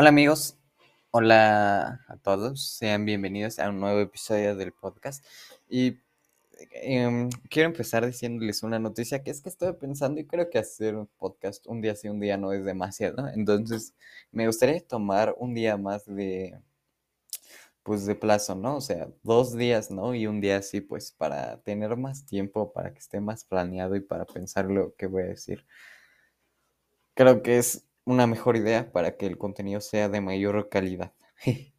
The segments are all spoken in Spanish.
Hola amigos, hola a todos, sean bienvenidos a un nuevo episodio del podcast. Y em, quiero empezar diciéndoles una noticia que es que estoy pensando y creo que hacer un podcast un día sí, un día no es demasiado. Entonces me gustaría tomar un día más de, pues de plazo, ¿no? O sea, dos días, ¿no? Y un día así, pues para tener más tiempo, para que esté más planeado y para pensar lo que voy a decir. Creo que es una mejor idea para que el contenido sea de mayor calidad.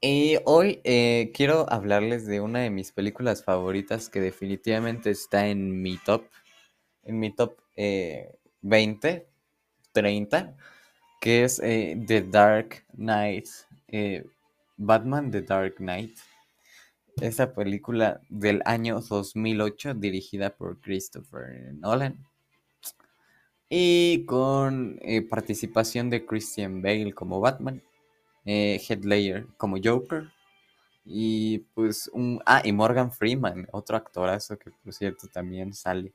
y hoy eh, quiero hablarles de una de mis películas favoritas que definitivamente está en mi top, en mi top 20, eh, 30, que es eh, The Dark Knight, Batman The Dark Knight. Esa película del año 2008 dirigida por Christopher Nolan y con eh, participación de Christian Bale como Batman, eh, Headlayer como Joker y pues un... Ah, y Morgan Freeman, otro actorazo que por cierto también sale.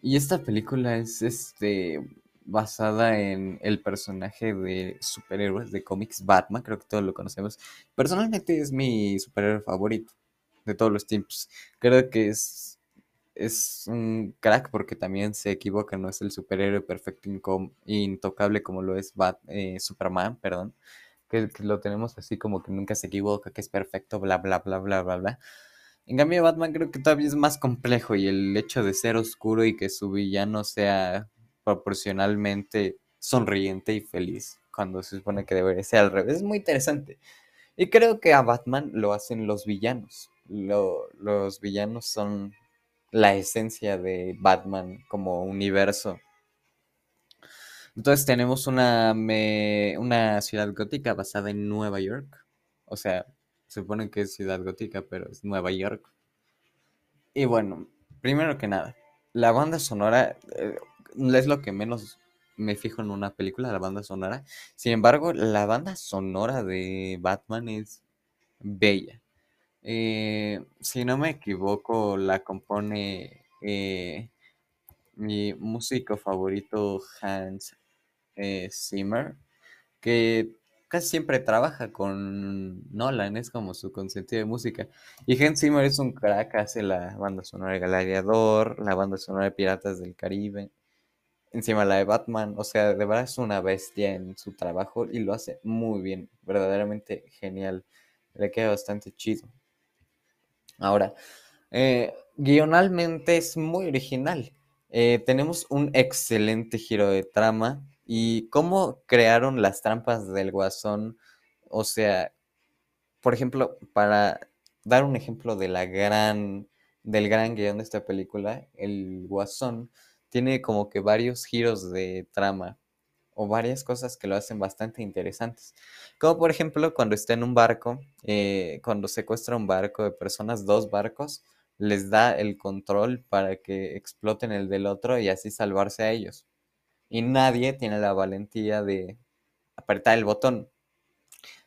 Y esta película es este basada en el personaje de superhéroes de cómics Batman, creo que todos lo conocemos. Personalmente es mi superhéroe favorito de todos los tiempos. Creo que es es un crack porque también se equivoca, no es el superhéroe perfecto intocable como lo es eh, Superman, perdón, que, lo tenemos así como que nunca se equivoca, que es perfecto, bla, bla, bla, bla, bla, bla. En cambio, Batman creo que todavía es más complejo y el hecho de ser oscuro y que su villano sea proporcionalmente sonriente y feliz, cuando se supone que debería ser al revés, es muy interesante. Y creo que a Batman lo hacen los villanos. los villanos son la esencia de Batman como universo. Entonces tenemos una, una ciudad gótica basada en Nueva York. O sea, se supone que es ciudad gótica, pero es Nueva York. Y bueno, primero que nada, la banda sonora eh, es lo que menos me fijo en una película, la banda sonora. Sin embargo, la banda sonora de Batman es bella. Eh, si no me equivoco, la compone eh, mi músico favorito Hans eh, Zimmer, que casi siempre trabaja con Nolan, es como su consentido de música. Y Hans Zimmer es un crack, hace la banda sonora de Gladiador, la banda sonora de Piratas del Caribe, encima la de Batman, o sea, de verdad es una bestia en su trabajo y lo hace muy bien, verdaderamente genial, le queda bastante chido. Ahora, eh, guionalmente es muy original. Eh, tenemos un excelente giro de trama y cómo crearon las trampas del guasón. O sea, por ejemplo, para dar un ejemplo de la gran, del gran guion de esta película, el guasón tiene como que varios giros de trama o varias cosas que lo hacen bastante interesantes. Como por ejemplo cuando está en un barco, eh, cuando secuestra un barco de personas, dos barcos, les da el control para que exploten el del otro y así salvarse a ellos. Y nadie tiene la valentía de apretar el botón.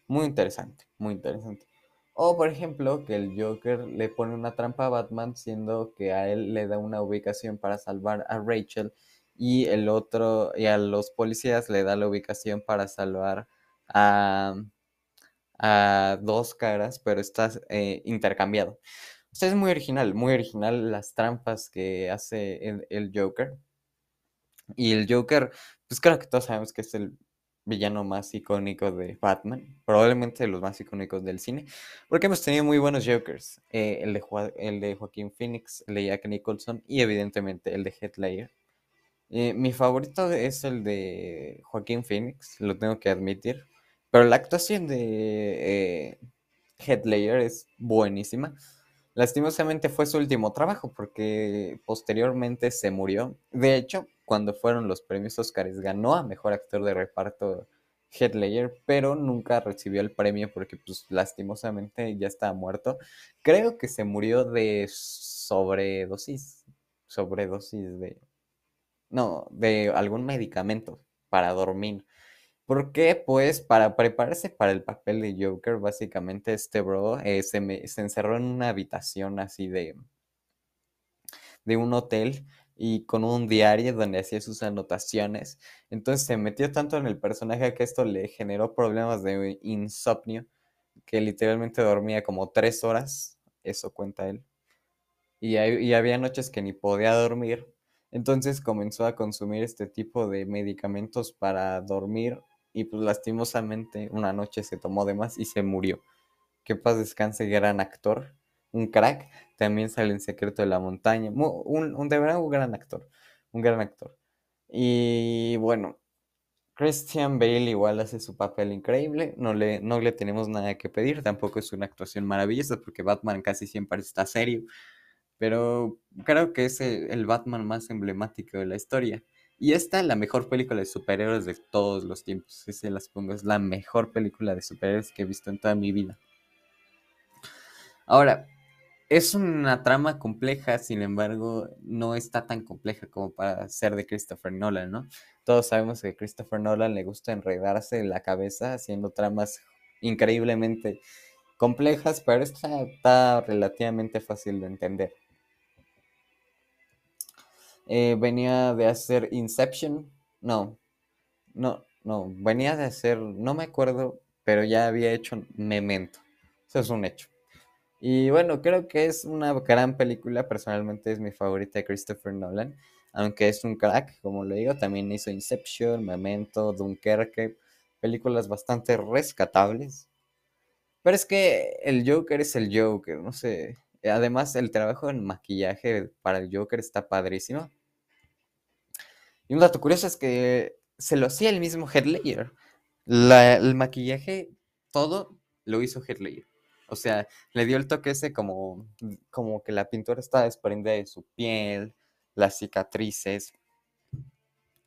Muy interesante, muy interesante. O por ejemplo que el Joker le pone una trampa a Batman siendo que a él le da una ubicación para salvar a Rachel y el otro, y a los policías le da la ubicación para salvar a, dos caras, pero está eh, intercambiado. Es muy original, muy original las trampas que hace el, el, Joker. Y el Joker, pues creo que todos sabemos que es el villano más icónico de Batman, probablemente de los más icónicos del cine, porque hemos tenido muy buenos Jokers, eh, el, de el de Joaquín Phoenix, el de Jack Nicholson y evidentemente el de Heath Ledger. Eh, mi favorito es el de Joaquín Phoenix, lo tengo que admitir. Pero la actuación de eh, Headlayer es buenísima. Lastimosamente fue su último trabajo porque posteriormente se murió. De hecho, cuando fueron los premios Oscars ganó a Mejor Actor de Reparto Headlayer, pero nunca recibió el premio porque pues lastimosamente ya estaba muerto. Creo que se murió de sobredosis, sobredosis de no, de algún medicamento para dormir. ¿Por qué? Pues para prepararse para el papel de Joker, básicamente este bro eh, se, encerró en una habitación así de, de un hotel y con un diario donde hacía sus anotaciones. Entonces se metió tanto en el personaje que esto le generó problemas de insomnio, que literalmente dormía como tres horas, eso cuenta él. Y había noches que ni podía dormir. Entonces comenzó a consumir este tipo de medicamentos para dormir y pues lastimosamente una noche se tomó de más y se murió. Que paz descanse, gran actor, un crack, también sale en Secreto de la Montaña, un, un de verdad un gran actor, un gran actor. Y bueno, Christian Bale igual hace su papel increíble, no le, no le tenemos nada que pedir, tampoco es una actuación maravillosa porque Batman casi siempre está serio, pero creo que es el Batman más emblemático de la historia. Y esta es la mejor película de superhéroes de todos los tiempos. Se las pongo, es la mejor película de superhéroes que he visto en toda mi vida. Ahora, es una trama compleja, sin embargo, no está tan compleja como para ser de Christopher Nolan, ¿no? Todos sabemos que a Christopher Nolan le gusta enredarse en la cabeza haciendo tramas increíblemente complejas, pero esta está relativamente fácil de entender. Eh, venía de hacer Inception. No, no, no. Venía de hacer, no me acuerdo, pero ya había hecho Memento. Eso es un hecho. Y bueno, creo que es una gran película. Personalmente es mi favorita de Christopher Nolan. Aunque es un crack, como le digo. También hizo Inception, Memento, Dunkerque. Películas bastante rescatables. Pero es que el Joker es el Joker, no sé. Además, el trabajo en maquillaje para el Joker está padrísimo. Y un dato curioso es que se lo hacía el mismo Headlayer. el maquillaje, todo lo hizo Headlayer. O sea, le dio el toque ese como, como que la pintura está desprendida de su piel, las cicatrices.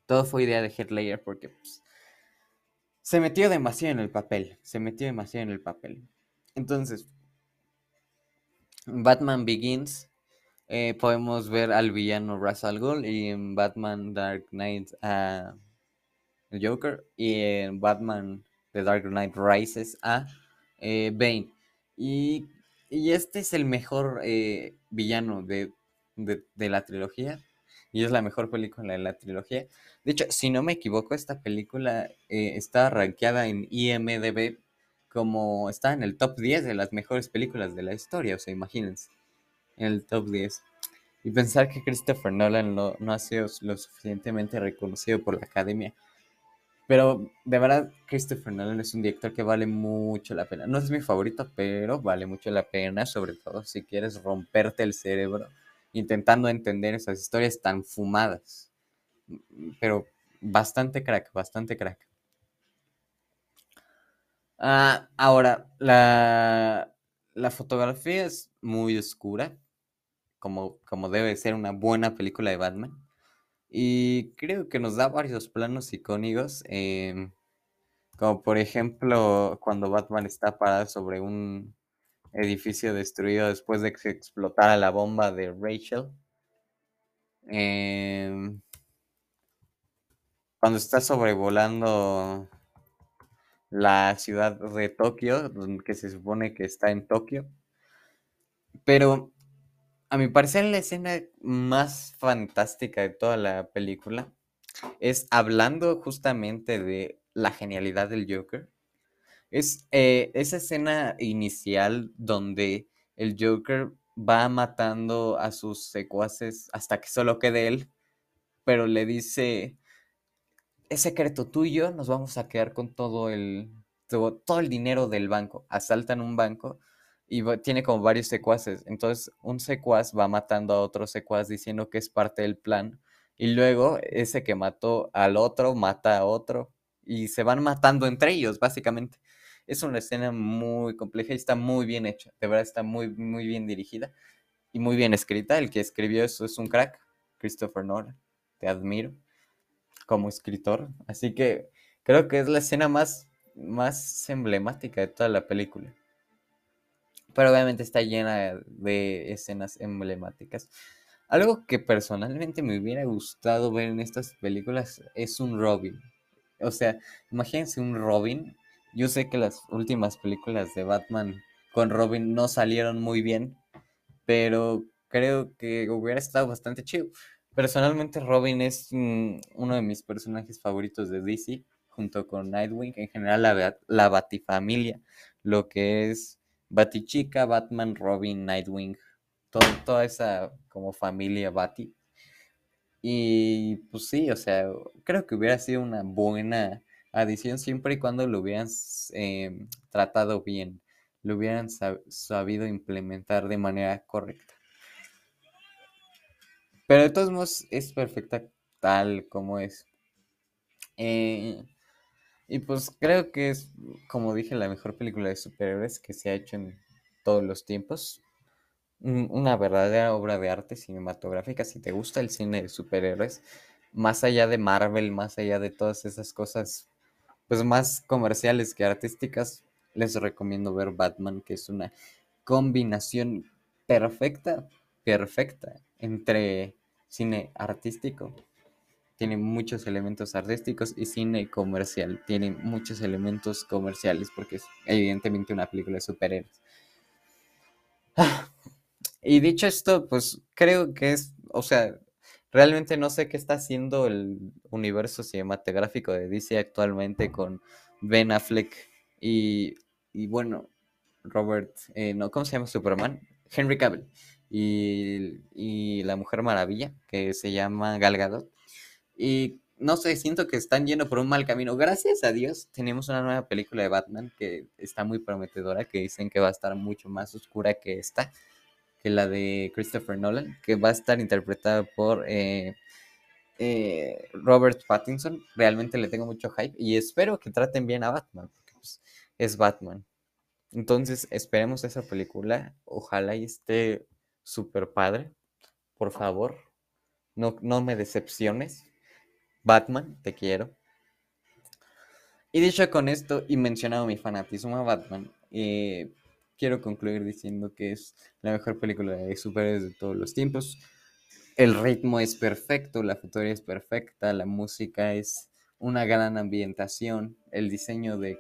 Todo fue idea de Headlayer porque pues, se metió demasiado en el papel. Se metió demasiado en el papel. Entonces, Batman Begins, eh, podemos ver al villano Ra's al y en Batman Dark Knight a Joker y en Batman The Dark Knight Rises a eh, Bane. Y, este es el mejor eh, villano de, la trilogía y es la mejor película de la trilogía. De hecho, si no me equivoco, esta película está rankeada en IMDB como está en el top 10 de las mejores películas de la historia, o sea, imagínense, en el top 10. Y pensar que Christopher Nolan no ha sido lo suficientemente reconocido por la academia. Pero de verdad, Christopher Nolan es un director que vale mucho la pena. No es mi favorito, pero vale mucho la pena, sobre todo si quieres romperte el cerebro intentando entender esas historias tan fumadas. Pero bastante crack, bastante crack. Ah, ahora, la, fotografía es muy oscura, como, como debe ser una buena película de Batman. Y creo que nos da varios planos icónicos, em, como por ejemplo cuando Batman está parado sobre un edificio destruido después de que explotara la bomba de Rachel. Em, cuando está sobrevolando la ciudad de Tokio, que se supone que está en Tokio. Pero a mi parecer la escena más fantástica de toda la película es hablando justamente de la genialidad del Joker. Es eh, esa escena inicial donde el Joker va matando a sus secuaces hasta que solo quede él, pero le dice, es secreto tuyo, nos vamos a quedar con todo el, todo, el dinero del banco. Asaltan un banco y tiene como varios secuaces. Entonces un secuaz va matando a otro secuaz diciendo que es parte del plan. Y luego ese que mató al otro mata a otro. Y se van matando entre ellos, básicamente. Es una escena muy compleja y está muy bien hecha. De verdad está muy, muy bien dirigida y muy bien escrita. El que escribió eso es un crack, Christopher Nolan. Te admiro como escritor. Así que creo que es la escena más, más emblemática de toda la película. Pero obviamente está llena de escenas emblemáticas. Algo que personalmente me hubiera gustado ver en estas películas es un Robin. O sea, imagínense un Robin. Yo sé que las últimas películas de Batman con Robin no salieron muy bien, pero creo que hubiera estado bastante chido. Personalmente Robin es mm, uno de mis personajes favoritos de DC, junto con Nightwing, en general la, la Batifamilia, lo que es Batichica, Batman, Robin, Nightwing, toda esa como familia Bati. Y pues sí, o sea, creo que hubiera sido una buena adición siempre y cuando lo hubieran em, tratado bien, lo hubieran sabido implementar de manera correcta. Pero de todos modos es perfecta tal como es. Eh, y pues creo que es, como dije, la mejor película de superhéroes que se ha hecho en todos los tiempos. Una verdadera obra de arte cinematográfica. Si te gusta el cine de superhéroes, más allá de Marvel, más allá de todas esas cosas, pues más comerciales que artísticas, les recomiendo ver Batman, que es una combinación perfecta, perfecta entre cine artístico, tiene muchos elementos artísticos y cine comercial, tiene muchos elementos comerciales porque es evidentemente una película de superhéroes. Ah, y dicho esto, pues creo que es, o sea, realmente no sé qué está haciendo el universo cinematográfico de DC actualmente con Ben Affleck y, y bueno, Robert, eh, no, ¿cómo se llama Superman? Henry Cavill y, La Mujer Maravilla, que se llama Gal Gadot. Y no sé, siento que están yendo por un mal camino. Gracias a Dios tenemos una nueva película de Batman que está muy prometedora, que dicen que va a estar mucho más oscura que esta, que la de Christopher Nolan, que va a estar interpretada por eh, eh, Robert Pattinson. Realmente le tengo mucho hype y espero que traten bien a Batman, porque pues, es Batman. Entonces esperemos esa película, ojalá y esté super padre. Por favor, no, no me decepciones. Batman, te quiero. Y dicho con esto y mencionado mi fanatismo a Batman, eh, quiero concluir diciendo que es la mejor película de superhéroes de todos los tiempos. El ritmo es perfecto, la fotografía es perfecta, la música es una gran ambientación, el diseño de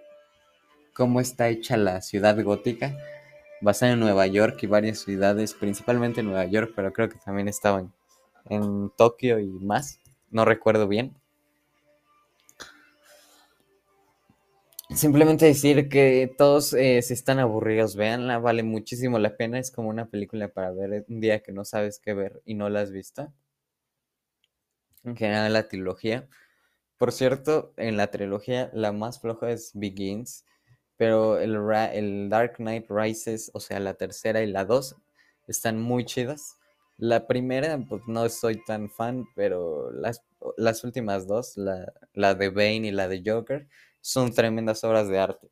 cómo está hecha la ciudad gótica basada en Nueva York y varias ciudades, principalmente Nueva York, pero creo que también estaban en Tokio y más, no recuerdo bien. Simplemente decir que todos eh, si están aburridos, véanla, vale muchísimo la pena, es como una película para ver un día que no sabes qué ver y no la has visto. En general la trilogía. Por cierto, en la trilogía la más floja es Begins pero el, el Dark Knight Rises, o sea, la tercera y la dos, están muy chidas. La primera, pues no soy tan fan, pero las, las últimas dos, la, la, de Bane y la de Joker, son tremendas obras de arte.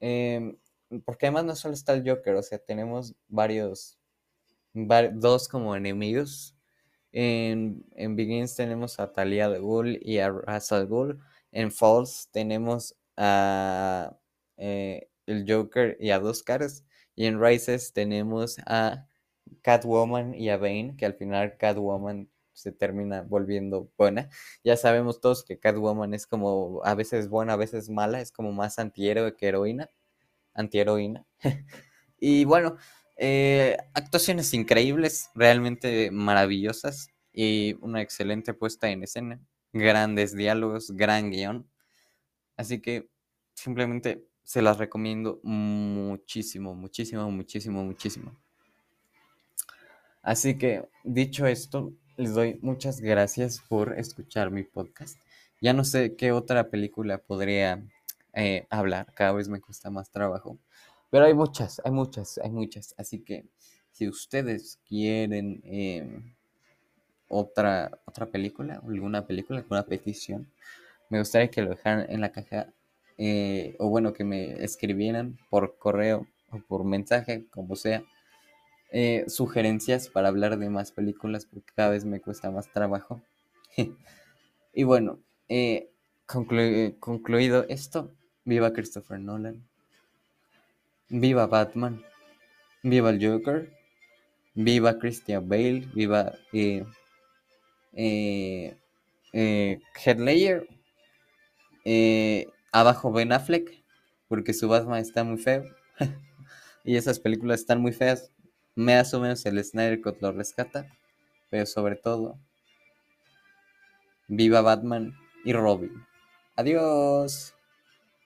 Em, porque además no solo está el Joker, o sea, tenemos varios, dos como enemigos. En, en Begins tenemos a Talia de Ghul y a Ra's al Ghul. En Falls tenemos a eh, el Joker y a dos caras. Y en Rises tenemos a Catwoman y a Bane, que al final Catwoman se termina volviendo buena. Ya sabemos todos que Catwoman es como a veces buena, a veces mala, es como más antihéroe que heroína. Antiheroína. y bueno, eh, actuaciones increíbles, realmente maravillosas y una excelente puesta en escena. Grandes diálogos, gran guion. Así que simplemente se las recomiendo muchísimo, muchísimo, muchísimo, muchísimo. Así que, dicho esto, les doy muchas gracias por escuchar mi podcast. Ya no sé qué otra película podría eh, hablar, cada vez me cuesta más trabajo, pero hay muchas, hay muchas, hay muchas. Así que, si ustedes quieren em, otra, otra película, alguna película, alguna petición, me gustaría que lo dejaran en la caja eh, o bueno, que me escribieran por correo o por mensaje, como sea, eh, sugerencias para hablar de más películas, porque cada vez me cuesta más trabajo. y bueno, eh, concluido esto, viva Christopher Nolan, viva Batman, viva el Joker, viva Christian Bale, viva eh, Headlayer. Eh, Abajo Ben Affleck, porque su Batman está muy feo. y esas películas están muy feas. Más o menos el Snyder Cut lo rescata. Pero sobre todo, Viva Batman y Robin. Adiós.